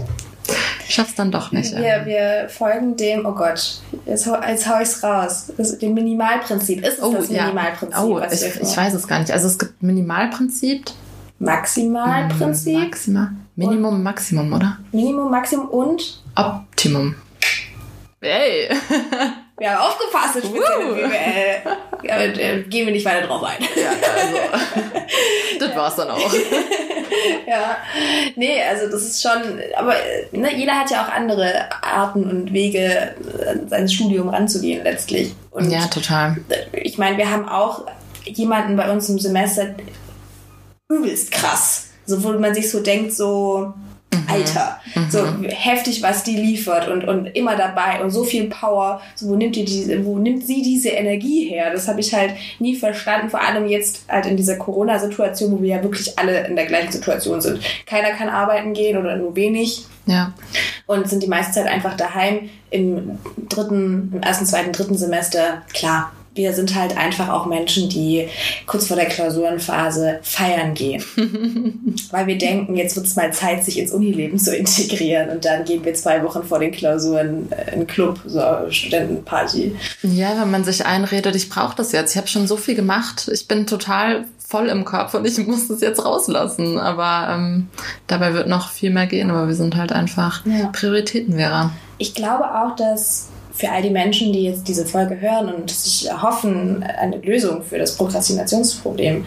schaff's dann doch nicht.
Wir, wir folgen dem, oh Gott, jetzt, jetzt hau ich's raus. Das, dem Minimalprinzip. Ist es
oh,
das Minimalprinzip?
Ja. Oh, ich, ich weiß es gar nicht. Also es gibt Minimalprinzip,
Maximalprinzip.
Maximal. Minimum, Maximum, oder?
Minimum, Maximum und?
Optimum. Hey!
Wir haben aufgepasst, das spezielle BWL. Ja, äh, gehen wir nicht weiter drauf ein.
Ja, also. das war's dann auch.
ja. Nee, also das ist schon, aber ne, jeder hat ja auch andere Arten und Wege, sein Studium ranzugehen letztlich. Und
ja, total.
Ich meine, wir haben auch jemanden bei uns im Semester, übelst krass. So, wo man sich so denkt, so, mhm. Alter, mhm. so heftig, was die liefert und, und immer dabei und so viel Power. So, wo nimmt die diese, wo nimmt sie diese Energie her? Das habe ich halt nie verstanden, vor allem jetzt halt in dieser Corona-Situation, wo wir ja wirklich alle in der gleichen Situation sind. Keiner kann arbeiten gehen oder nur wenig.
Ja.
Und sind die meiste Zeit einfach daheim im dritten, im ersten, zweiten, dritten Semester. Klar, wir sind halt einfach auch Menschen, die kurz vor der Klausurenphase feiern gehen. Weil wir denken, jetzt wird es mal Zeit, sich ins Unileben zu integrieren. Und dann gehen wir zwei Wochen vor den Klausuren in einen Club, so Studentenparty.
Ja, wenn man sich einredet, ich brauche das jetzt. Ich habe schon so viel gemacht. Ich bin total voll im Kopf und ich muss das jetzt rauslassen. Aber ähm, dabei wird noch viel mehr gehen. Aber wir sind halt einfach ja. Prioritätenwehrer.
Ich glaube auch, dass für all die Menschen, die jetzt diese Folge hören und sich erhoffen, eine Lösung für das Prokrastinationsproblem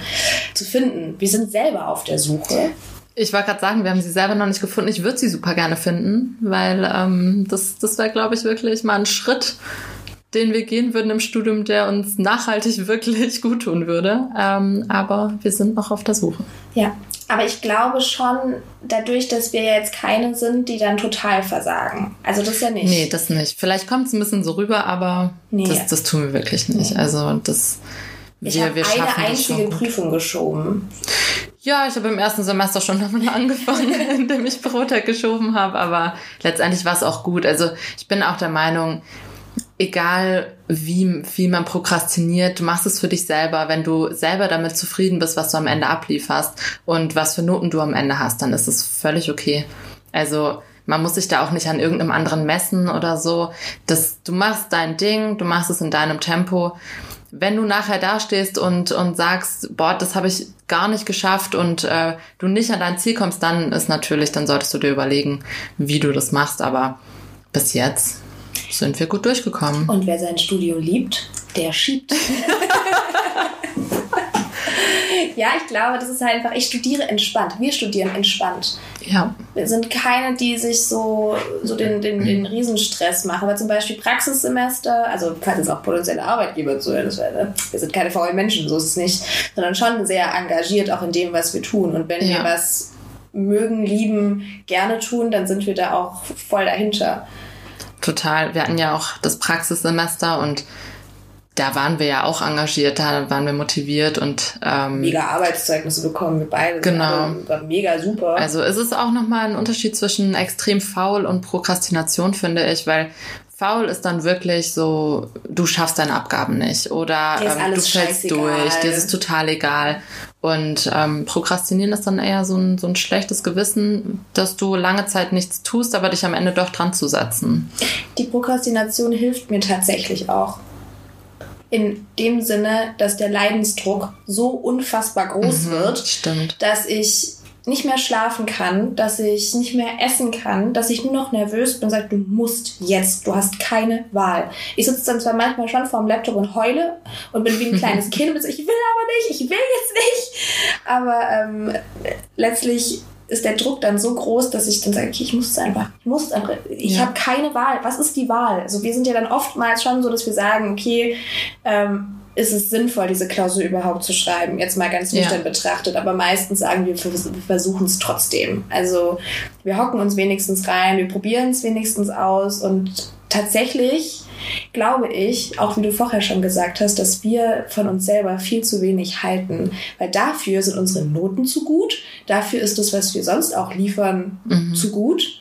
zu finden. Wir sind selber auf der Suche.
Ich wollte gerade sagen, wir haben sie selber noch nicht gefunden. Ich würde sie super gerne finden, weil ähm, das, das wäre, glaube ich, wirklich mal ein Schritt, den wir gehen würden im Studium, der uns nachhaltig wirklich gut tun würde. Ähm, aber wir sind noch auf der Suche.
Ja, aber ich glaube schon, dadurch, dass wir jetzt keine sind, die dann total versagen. Also das ja nicht.
Nee, das nicht. Vielleicht kommt es ein bisschen so rüber, aber nee. das, das tun wir wirklich nicht. Nee. Also das.
Ich habe eine einzige Prüfung geschoben.
Ja, ich habe im ersten Semester schon damit angefangen, indem ich Brotag geschoben habe, aber letztendlich war es auch gut. Also ich bin auch der Meinung, egal wie viel man prokrastiniert, du machst es für dich selber. Wenn du selber damit zufrieden bist, was du am Ende ablieferst und was für Noten du am Ende hast, dann ist es völlig okay. Also man muss sich da auch nicht an irgendeinem anderen messen oder so. Das, du machst dein Ding, du machst es in deinem Tempo. Wenn du nachher dastehst und, und sagst, boah, das habe ich gar nicht geschafft und äh, du nicht an dein Ziel kommst, dann ist natürlich, dann solltest du dir überlegen, wie du das machst. Aber bis jetzt sind wir gut durchgekommen.
Und wer sein Studio liebt, der schiebt. ja, ich glaube, das ist einfach, ich studiere entspannt. Wir studieren entspannt.
Ja.
Wir sind keine, die sich so, so den, den, den Riesenstress machen. Aber zum Beispiel Praxissemester, also falls es auch potenzielle Arbeitgeber zuhören, ne? wir sind keine faulen Menschen, so ist es nicht, sondern schon sehr engagiert auch in dem, was wir tun. Und wenn ja. wir was mögen, lieben, gerne tun, dann sind wir da auch voll dahinter.
Total. Wir hatten ja auch das Praxissemester und da waren wir ja auch engagiert, da waren wir motiviert und ähm,
mega Arbeitszeugnisse bekommen wir beide.
Genau,
war mega super.
Also es ist auch nochmal ein Unterschied zwischen extrem faul und Prokrastination, finde ich, weil faul ist dann wirklich so, du schaffst deine Abgaben nicht oder ähm, du fällst durch, dir ist es total egal. Und ähm, Prokrastinieren ist dann eher so ein, so ein schlechtes Gewissen, dass du lange Zeit nichts tust, aber dich am Ende doch dran zu setzen.
Die Prokrastination hilft mir tatsächlich auch. In dem Sinne, dass der Leidensdruck so unfassbar groß mhm, wird,
stimmt.
dass ich nicht mehr schlafen kann, dass ich nicht mehr essen kann, dass ich nur noch nervös bin und sage, du musst jetzt, du hast keine Wahl. Ich sitze dann zwar manchmal schon vor dem Laptop und heule und bin wie ein kleines Kind und sage, ich will aber nicht, ich will jetzt nicht. Aber ähm, letztlich ist der Druck dann so groß, dass ich dann sage, okay, ich muss es einfach, ich muss es einfach, ich ja. habe keine Wahl. Was ist die Wahl? Also wir sind ja dann oftmals schon so, dass wir sagen, okay, ähm, ist es sinnvoll, diese Klausur überhaupt zu schreiben? Jetzt mal ganz nüchtern ja. betrachtet. Aber meistens sagen wir, wir versuchen es trotzdem. Also wir hocken uns wenigstens rein, wir probieren es wenigstens aus und tatsächlich glaube ich, auch wie du vorher schon gesagt hast, dass wir von uns selber viel zu wenig halten. Weil dafür sind unsere Noten zu gut, dafür ist das, was wir sonst auch liefern, mhm. zu gut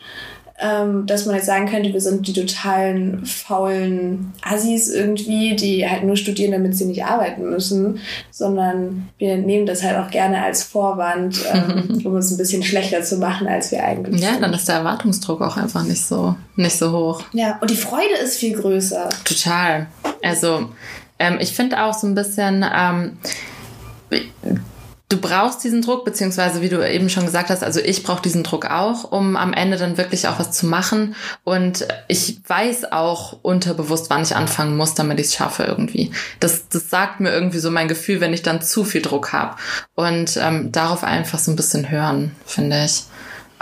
ähm, dass man jetzt sagen könnte, wir sind die totalen faulen Assis irgendwie, die halt nur studieren, damit sie nicht arbeiten müssen, sondern wir nehmen das halt auch gerne als Vorwand, ähm, um uns ein bisschen schlechter zu machen, als wir eigentlich
ja, sind. Ja, dann ist der Erwartungsdruck auch einfach nicht so, nicht so hoch.
Ja, und die Freude ist viel größer.
Total. Also, ähm, ich finde auch so ein bisschen, ähm, du brauchst diesen Druck, beziehungsweise wie du eben schon gesagt hast, also ich brauche diesen Druck auch, um am Ende dann wirklich auch was zu machen. Und ich weiß auch unterbewusst, wann ich anfangen muss, damit ich es schaffe irgendwie. Das, das sagt mir irgendwie so mein Gefühl, wenn ich dann zu viel Druck habe. Und ähm, darauf einfach so ein bisschen hören, finde ich.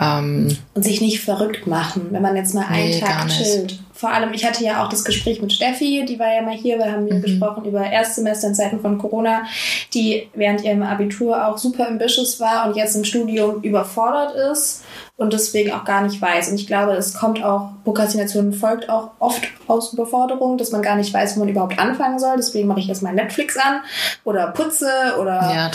Ähm, und sich nicht verrückt machen, wenn man jetzt mal einen nee, Tag chillt vor allem, ich hatte ja auch das Gespräch mit Steffi, die war ja mal hier, wir haben mhm. gesprochen über Erstsemester in Zeiten von Corona, die während ihrem Abitur auch super ambitious war und jetzt im Studium überfordert ist und deswegen auch gar nicht weiß. Und ich glaube, es kommt auch, Prokrastination folgt auch oft aus Überforderung, dass man gar nicht weiß, wo man überhaupt anfangen soll. Deswegen mache ich erstmal Netflix an oder putze oder
ja,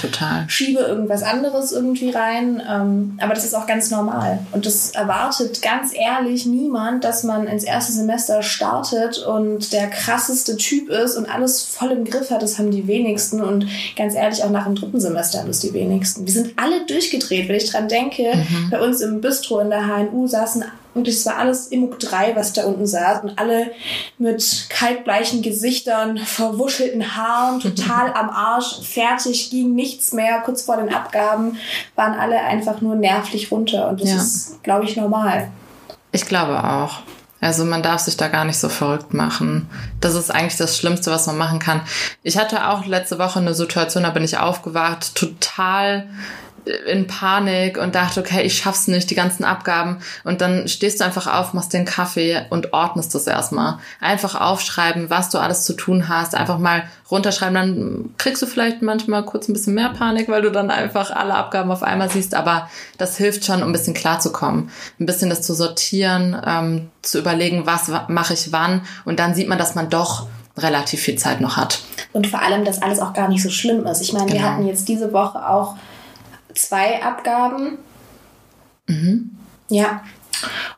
schiebe irgendwas anderes irgendwie rein. Ähm, aber das ist auch ganz normal. Und das erwartet ganz ehrlich niemand, dass man ins erste Semester startet und der krasseste Typ ist und alles voll im Griff hat. Das haben die wenigsten. Und ganz ehrlich, auch nach dem dritten Semester haben es die wenigsten. Wir sind alle durchgedreht, wenn ich dran denke. Mhm. Bei uns im Bistro in der HNU saßen und es war alles Immuk 3, was da unten saß und alle mit kaltbleichen Gesichtern, verwuschelten Haaren, total am Arsch, fertig, ging nichts mehr, kurz vor den Abgaben waren alle einfach nur nervlich runter und das ja. ist, glaube ich, normal.
Ich glaube auch. Also man darf sich da gar nicht so verrückt machen. Das ist eigentlich das Schlimmste, was man machen kann. Ich hatte auch letzte Woche eine Situation, da bin ich aufgewacht, total in Panik und dachte, okay, ich schaff's nicht, die ganzen Abgaben. Und dann stehst du einfach auf, machst den Kaffee und ordnest das erstmal. Einfach aufschreiben, was du alles zu tun hast. Einfach mal runterschreiben. Dann kriegst du vielleicht manchmal kurz ein bisschen mehr Panik, weil du dann einfach alle Abgaben auf einmal siehst. Aber das hilft schon, um ein bisschen klarzukommen. Ein bisschen das zu sortieren, ähm, zu überlegen, was mache ich wann. Und dann sieht man, dass man doch relativ viel Zeit noch hat.
Und vor allem, dass alles auch gar nicht so schlimm ist. Ich meine, genau. wir hatten jetzt diese Woche auch zwei Abgaben. Mhm. Ja.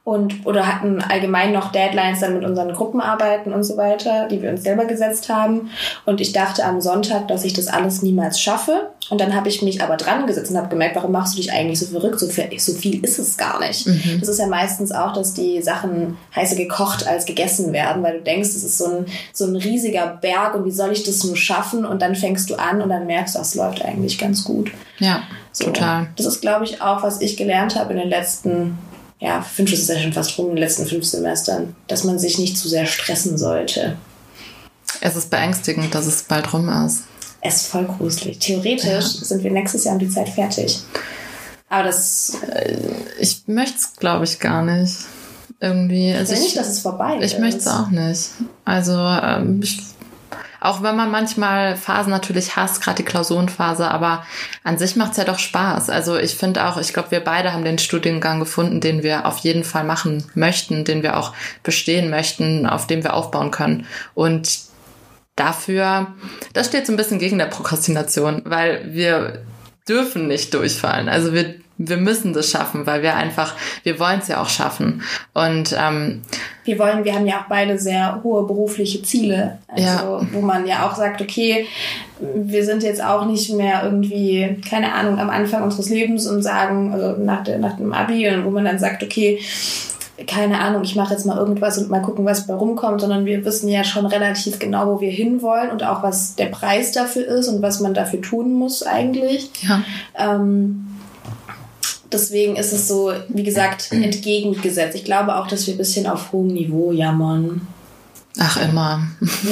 Und, oder hatten allgemein noch Deadlines dann mit unseren Gruppenarbeiten und so weiter, die wir uns selber gesetzt haben. Und ich dachte am Sonntag, dass ich das alles niemals schaffe. Und dann habe ich mich aber dran gesetzt und habe gemerkt, warum machst du dich eigentlich so verrückt? So viel, so viel ist es gar nicht. Mhm. Das ist ja meistens auch, dass die Sachen heißer gekocht als gegessen werden, weil du denkst, es ist so ein, so ein riesiger Berg und wie soll ich das nur schaffen? Und dann fängst du an und dann merkst du, das läuft eigentlich ganz gut.
Ja. So, Total.
Das ist, glaube ich, auch, was ich gelernt habe in den letzten, ja, fünf ist ja schon fast rum, in den letzten fünf Semestern, dass man sich nicht zu sehr stressen sollte.
Es ist beängstigend, dass es bald rum ist.
Es ist voll gruselig. Theoretisch ja. sind wir nächstes Jahr um die Zeit fertig. Aber das.
Äh, ich möchte es, glaube ich, gar nicht. Irgendwie.
Also ich will nicht, dass es vorbei
ich ist. Ich möchte es auch nicht. Also, ähm, ich auch wenn man manchmal Phasen natürlich hasst, gerade die Klausurenphase, aber an sich macht es ja doch Spaß. Also ich finde auch, ich glaube, wir beide haben den Studiengang gefunden, den wir auf jeden Fall machen möchten, den wir auch bestehen möchten, auf dem wir aufbauen können. Und dafür, das steht so ein bisschen gegen der Prokrastination, weil wir dürfen nicht durchfallen. Also wir wir müssen das schaffen, weil wir einfach, wir wollen es ja auch schaffen. Und ähm,
wir wollen, wir haben ja auch beide sehr hohe berufliche Ziele. Also, ja. wo man ja auch sagt, okay, wir sind jetzt auch nicht mehr irgendwie, keine Ahnung, am Anfang unseres Lebens und sagen, also nach, der, nach dem Abi, wo man dann sagt, okay, keine Ahnung, ich mache jetzt mal irgendwas und mal gucken, was bei rumkommt, sondern wir wissen ja schon relativ genau, wo wir hinwollen und auch was der Preis dafür ist und was man dafür tun muss eigentlich. Ja. Ähm, Deswegen ist es so, wie gesagt, entgegengesetzt. Ich glaube auch, dass wir ein bisschen auf hohem Niveau jammern.
Ach, immer.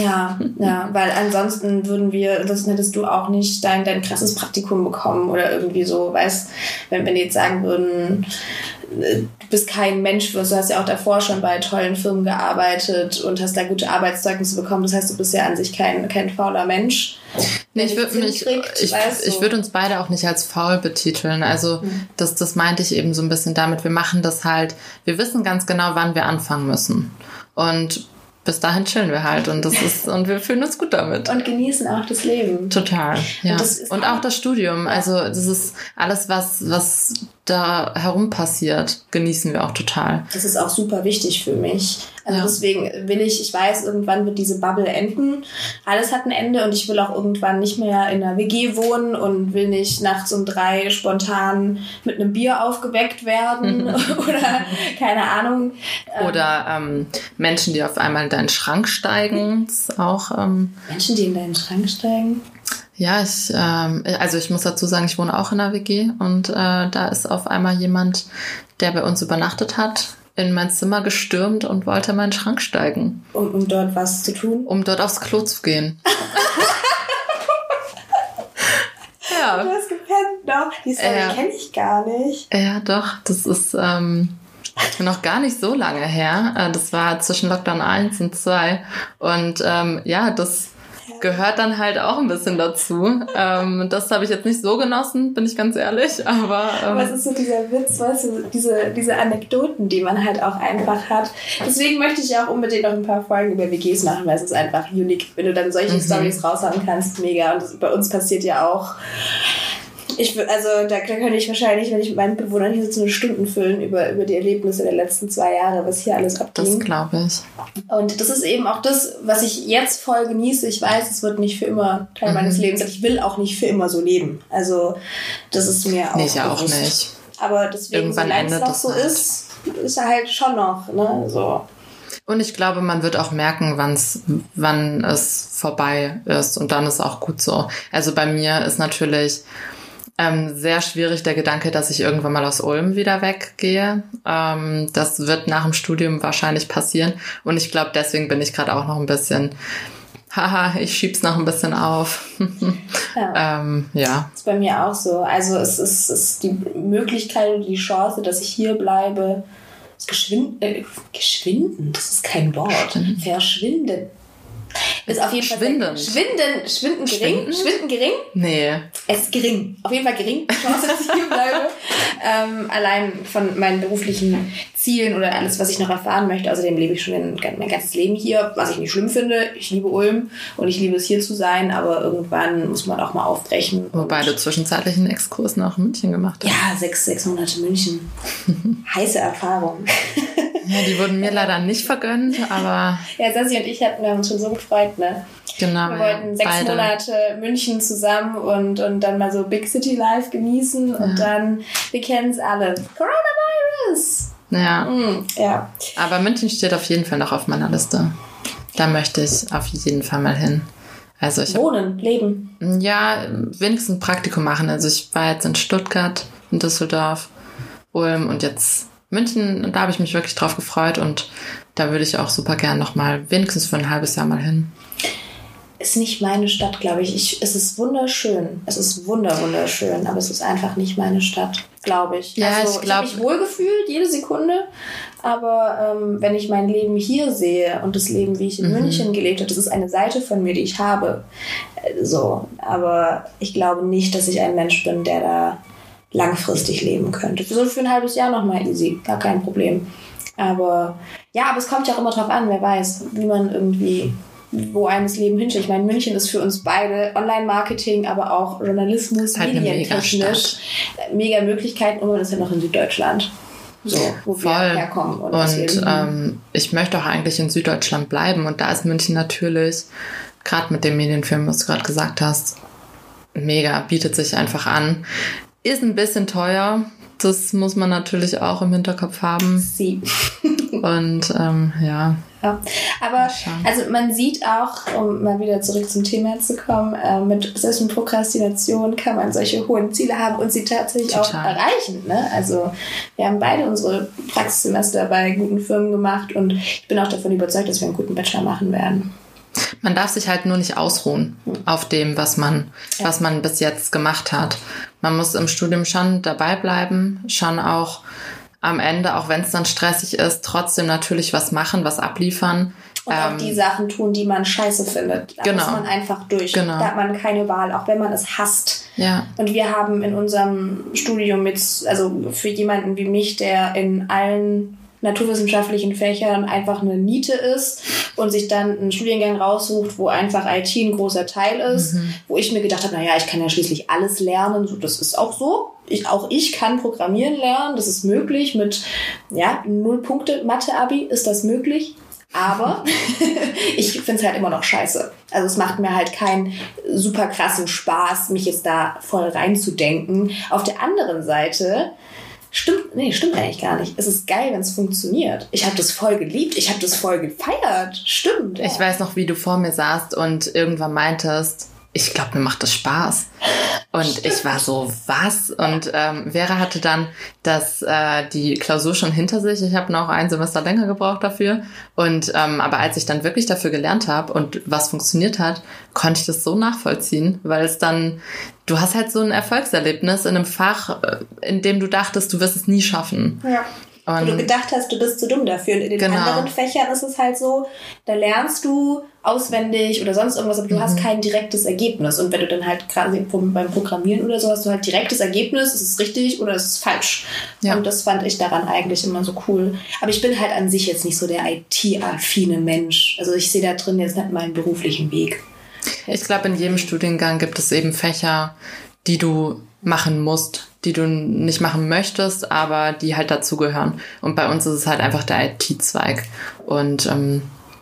Ja, ja, weil ansonsten würden wir, das hättest du auch nicht dein, dein krasses Praktikum bekommen oder irgendwie so, weißt, wenn, die jetzt sagen würden, du bist kein Mensch, du hast ja auch davor schon bei tollen Firmen gearbeitet und hast da gute Arbeitszeugnisse bekommen. Das heißt, du bist ja an sich kein, kein fauler Mensch.
Nee, ich würde mich, ich, ich würde uns beide auch nicht als faul betiteln. Also, mhm. das, das meinte ich eben so ein bisschen damit. Wir machen das halt, wir wissen ganz genau, wann wir anfangen müssen. Und bis dahin chillen wir halt und das ist und wir fühlen uns gut damit.
Und genießen auch das Leben.
Total, ja. Und, und auch das Studium. Also das ist alles, was, was da herum passiert, genießen wir auch total.
Das ist auch super wichtig für mich. Also ja. deswegen will ich, ich weiß, irgendwann wird diese Bubble enden. Alles hat ein Ende und ich will auch irgendwann nicht mehr in einer WG wohnen und will nicht nachts um drei spontan mit einem Bier aufgeweckt werden oder keine Ahnung.
Oder ähm, Menschen, die auf einmal in deinen Schrank steigen. Ist auch ähm,
Menschen, die in deinen Schrank steigen.
Ja, ich, ähm, also ich muss dazu sagen, ich wohne auch in einer WG und äh, da ist auf einmal jemand, der bei uns übernachtet hat, in mein Zimmer gestürmt und wollte in meinen Schrank steigen.
Um, um dort was zu tun?
Um dort aufs Klo zu gehen.
ja. Du hast gepennt noch. Die Story äh, kenne ich gar nicht.
Ja, doch. Das ist ähm, noch gar nicht so lange her. Äh, das war zwischen Lockdown 1 und 2. Und ähm, ja, das gehört dann halt auch ein bisschen dazu. Ähm, das habe ich jetzt nicht so genossen, bin ich ganz ehrlich, aber...
Ähm, aber es ist so dieser Witz, weißt du, diese, diese Anekdoten, die man halt auch einfach hat. Deswegen möchte ich auch unbedingt noch ein paar Folgen über WGs machen, weil es ist einfach unique, wenn du dann solche mhm. Stories raushauen kannst, mega. Und das, bei uns passiert ja auch ich, also da, könnte ich wahrscheinlich, wenn ich mit meinen Bewohnern hier sitze, eine Stunden füllen über, über die Erlebnisse der letzten zwei Jahre, was hier alles abging.
Das glaube ich.
Und das ist eben auch das, was ich jetzt voll genieße. Ich weiß, es wird nicht für immer Teil mhm. meines Lebens sein. Ich will auch nicht für immer so leben. Also das ist mir auch
Nee, ich auch nicht.
Aber deswegen, Irgendwann solange es noch so halt. ist, ist er halt schon noch, ne, so.
Und ich glaube, man wird auch merken, wann's, wann es vorbei ist. Und dann ist auch gut so. Also bei mir ist natürlich ähm, sehr schwierig der Gedanke, dass ich irgendwann mal aus Ulm wieder weggehe. Ähm, das wird nach dem Studium wahrscheinlich passieren. Und ich glaube, deswegen bin ich gerade auch noch ein bisschen, haha, ich schieb's noch ein bisschen auf. ja. ähm, ja.
Das ist bei mir auch so. Also es ist, es ist die Möglichkeit, die Chance, dass ich hier bleibe, geschwind, äh, geschwinden, das ist kein Wort. Verschwindet ist auf jeden Fall
schwinden.
Schwinden, schwinden gering. Schwinden? schwinden gering?
Nee.
Es ist gering. Auf jeden Fall gering. Chance, dass ich hier bleibe. ähm, allein von meinen beruflichen Zielen oder alles, was ich noch erfahren möchte. Außerdem lebe ich schon mein ganzes Leben hier, was ich nicht schlimm finde. Ich liebe Ulm und ich liebe es hier zu sein, aber irgendwann muss man auch mal aufbrechen.
Wobei du zwischenzeitlich einen Exkurs nach München gemacht hast.
Ja, sechs, sechs Monate München. Heiße Erfahrung.
ja, die wurden mir leider nicht vergönnt, aber.
Ja, Sassi und ich hatten uns schon so gefreut, ne?
Genau.
Wir wollten ja, sechs beide. Monate München zusammen und, und dann mal so Big City Life genießen ja. und dann, wir kennen es alle, Coronavirus!
Ja.
Mm, ja.
Aber München steht auf jeden Fall noch auf meiner Liste. Da möchte ich auf jeden Fall mal hin. Also ich
Wohnen, hab, leben.
Ja, wenigstens ein Praktikum machen. Also ich war jetzt in Stuttgart, in Düsseldorf, Ulm und jetzt München. Da habe ich mich wirklich drauf gefreut und da würde ich auch super gern noch mal wenigstens für ein halbes Jahr mal hin
ist nicht meine Stadt, glaube ich. ich. Es ist wunderschön. Es ist wunder wunderschön, aber es ist einfach nicht meine Stadt, glaube ich.
Ja, also, ich.
Ich habe mich wohlgefühlt jede Sekunde, aber ähm, wenn ich mein Leben hier sehe und das Leben, wie ich in mhm. München gelebt habe, das ist eine Seite von mir, die ich habe. Äh, so, aber ich glaube nicht, dass ich ein Mensch bin, der da langfristig leben könnte. So für ein halbes Jahr nochmal easy, gar kein Problem. Aber ja, aber es kommt ja auch immer drauf an, wer weiß, wie man irgendwie wo einem das Leben hinsteht. Ich meine, München ist für uns beide Online-Marketing, aber auch Journalismus, halt medientechnisch. Mega, Möglichkeiten und man ist ja noch in Süddeutschland. So, wo Voll. wir herkommen.
Und, und ähm, ich möchte auch eigentlich in Süddeutschland bleiben. Und da ist München natürlich, gerade mit dem Medienfilm, was du gerade gesagt hast, mega, bietet sich einfach an. Ist ein bisschen teuer. Das muss man natürlich auch im Hinterkopf haben.
Sie.
und ähm, ja,
Ja. Aber also man sieht auch, um mal wieder zurück zum Thema zu kommen, äh, mit selbst mit Prokrastination kann man solche hohen Ziele haben und sie tatsächlich Total. auch erreichen. Ne? Also wir haben beide unsere Praxissemester bei guten Firmen gemacht und ich bin auch davon überzeugt, dass wir einen guten Bachelor machen werden.
Man darf sich halt nur nicht ausruhen auf dem, was man, ja. was man bis jetzt gemacht hat. Man muss im Studium schon dabei bleiben, schon auch am Ende, auch wenn es dann stressig ist, trotzdem natürlich was machen, was abliefern.
Und ähm, auch die Sachen tun, die man scheiße findet. Da genau. muss man einfach durch. Genau. Da hat man keine Wahl, auch wenn man es hasst.
Ja.
Und wir haben in unserem Studium mit, also für jemanden wie mich, der in allen naturwissenschaftlichen Fächern einfach eine Niete ist und sich dann einen Studiengang raussucht, wo einfach IT ein großer Teil ist, mhm. wo ich mir gedacht habe, naja, ich kann ja schließlich alles lernen, so, das ist auch so. Ich, auch ich kann programmieren lernen, das ist möglich mit, ja, null Punkte Mathe-Abi ist das möglich. Aber ich finde es halt immer noch scheiße. Also es macht mir halt keinen super krassen Spaß, mich jetzt da voll reinzudenken. Auf der anderen Seite Stimmt, nee, stimmt eigentlich gar nicht. Es ist geil, wenn es funktioniert. Ich habe das voll geliebt, ich habe das voll gefeiert. Stimmt.
Ja. Ich weiß noch, wie du vor mir saßt und irgendwann meintest, ich glaube, mir macht das Spaß. Und ich war so, was? Und ähm, Vera hatte dann das, äh, die Klausur schon hinter sich. Ich habe noch ein Semester länger gebraucht dafür. Und ähm, aber als ich dann wirklich dafür gelernt habe und was funktioniert hat, konnte ich das so nachvollziehen, weil es dann, du hast halt so ein Erfolgserlebnis in einem Fach, äh, in dem du dachtest, du wirst es nie schaffen.
Ja. Und Wo du gedacht hast, du bist zu dumm dafür. Und in den genau. anderen Fächern ist es halt so, da lernst du auswendig oder sonst irgendwas, aber du mhm. hast kein direktes Ergebnis. Und wenn du dann halt quasi beim Programmieren oder so hast du halt direktes Ergebnis, ist es richtig oder ist es falsch. Ja. Und das fand ich daran eigentlich immer so cool. Aber ich bin halt an sich jetzt nicht so der IT-affine Mensch. Also ich sehe da drin jetzt nicht meinen beruflichen Weg.
Ich glaube, in jedem Studiengang gibt es eben Fächer, die du machen musst, die du nicht machen möchtest, aber die halt dazugehören. Und bei uns ist es halt einfach der IT-Zweig. Und ähm,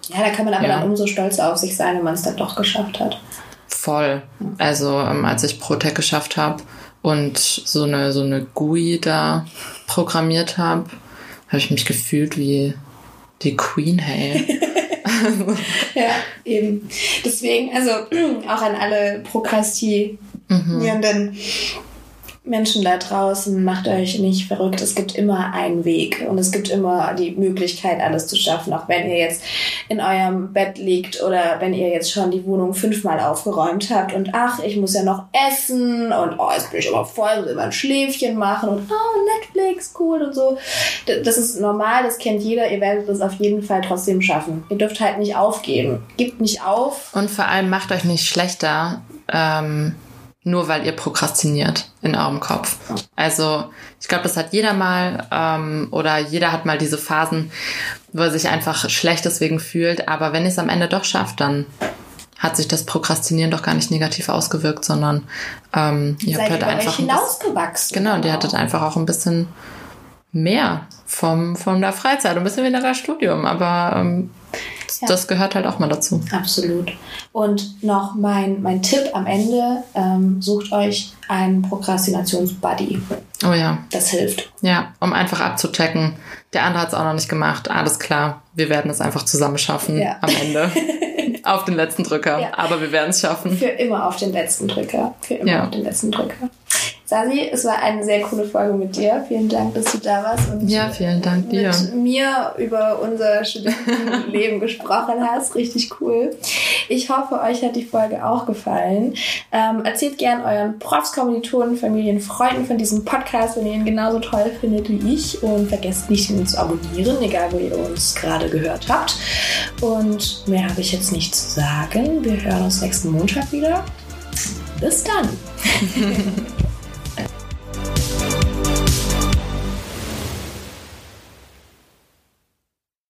ja, da kann man aber ja. dann umso stolzer auf sich sein, wenn man es dann doch geschafft hat.
Voll. Also ähm, als ich ProTech geschafft habe und so eine so eine GUI da programmiert habe, habe ich mich gefühlt wie die Queen, hey.
ja, eben. Deswegen, also auch an alle Prokrastinierenden. Mhm. Menschen da draußen, macht euch nicht verrückt. Es gibt immer einen Weg und es gibt immer die Möglichkeit, alles zu schaffen. Auch wenn ihr jetzt in eurem Bett liegt oder wenn ihr jetzt schon die Wohnung fünfmal aufgeräumt habt und ach, ich muss ja noch essen und oh, jetzt bin ich aber voll, will mal ein Schläfchen machen und oh, Netflix, cool und so. Das ist normal, das kennt jeder. Ihr werdet das auf jeden Fall trotzdem schaffen. Ihr dürft halt nicht aufgeben. Gebt nicht auf.
Und vor allem macht euch nicht schlechter. Ähm nur weil ihr prokrastiniert in eurem Kopf. Also ich glaube, das hat jeder mal ähm, oder jeder hat mal diese Phasen, wo er sich einfach schlecht deswegen fühlt. Aber wenn ihr es am Ende doch schafft, dann hat sich das Prokrastinieren doch gar nicht negativ ausgewirkt, sondern ähm, ihr habt halt einfach
hinausgewachsen.
Genau, und ihr hattet einfach auch ein bisschen mehr vom, von der Freizeit, ein bisschen weniger Studium, aber ähm, ja. das gehört halt auch mal dazu.
Absolut. Und noch mein, mein Tipp am Ende, ähm, sucht euch einen Prokrastinationsbuddy.
Oh ja.
Das hilft.
Ja, um einfach abzuchecken. Der andere hat es auch noch nicht gemacht. Alles klar, wir werden es einfach zusammen schaffen ja. am Ende. auf den letzten Drücker. Ja. Aber wir werden es schaffen.
Für immer auf den letzten Drücker. Für immer auf den letzten Drücker. Sasi, es war eine sehr coole Folge mit dir. Vielen Dank, dass du da warst und
ja, vielen Dank dir.
mit mir über unser Studentenleben gesprochen hast. Richtig cool. Ich hoffe, euch hat die Folge auch gefallen. Ähm, erzählt gern euren Profs, Kommilitonen, Familien, Freunden von diesem Podcast, wenn ihr ihn genauso toll findet wie ich. Und vergesst nicht, ihn zu abonnieren, egal wo ihr uns gerade gehört habt. Und mehr habe ich jetzt nicht zu sagen. Wir hören uns nächsten Montag wieder. Bis dann.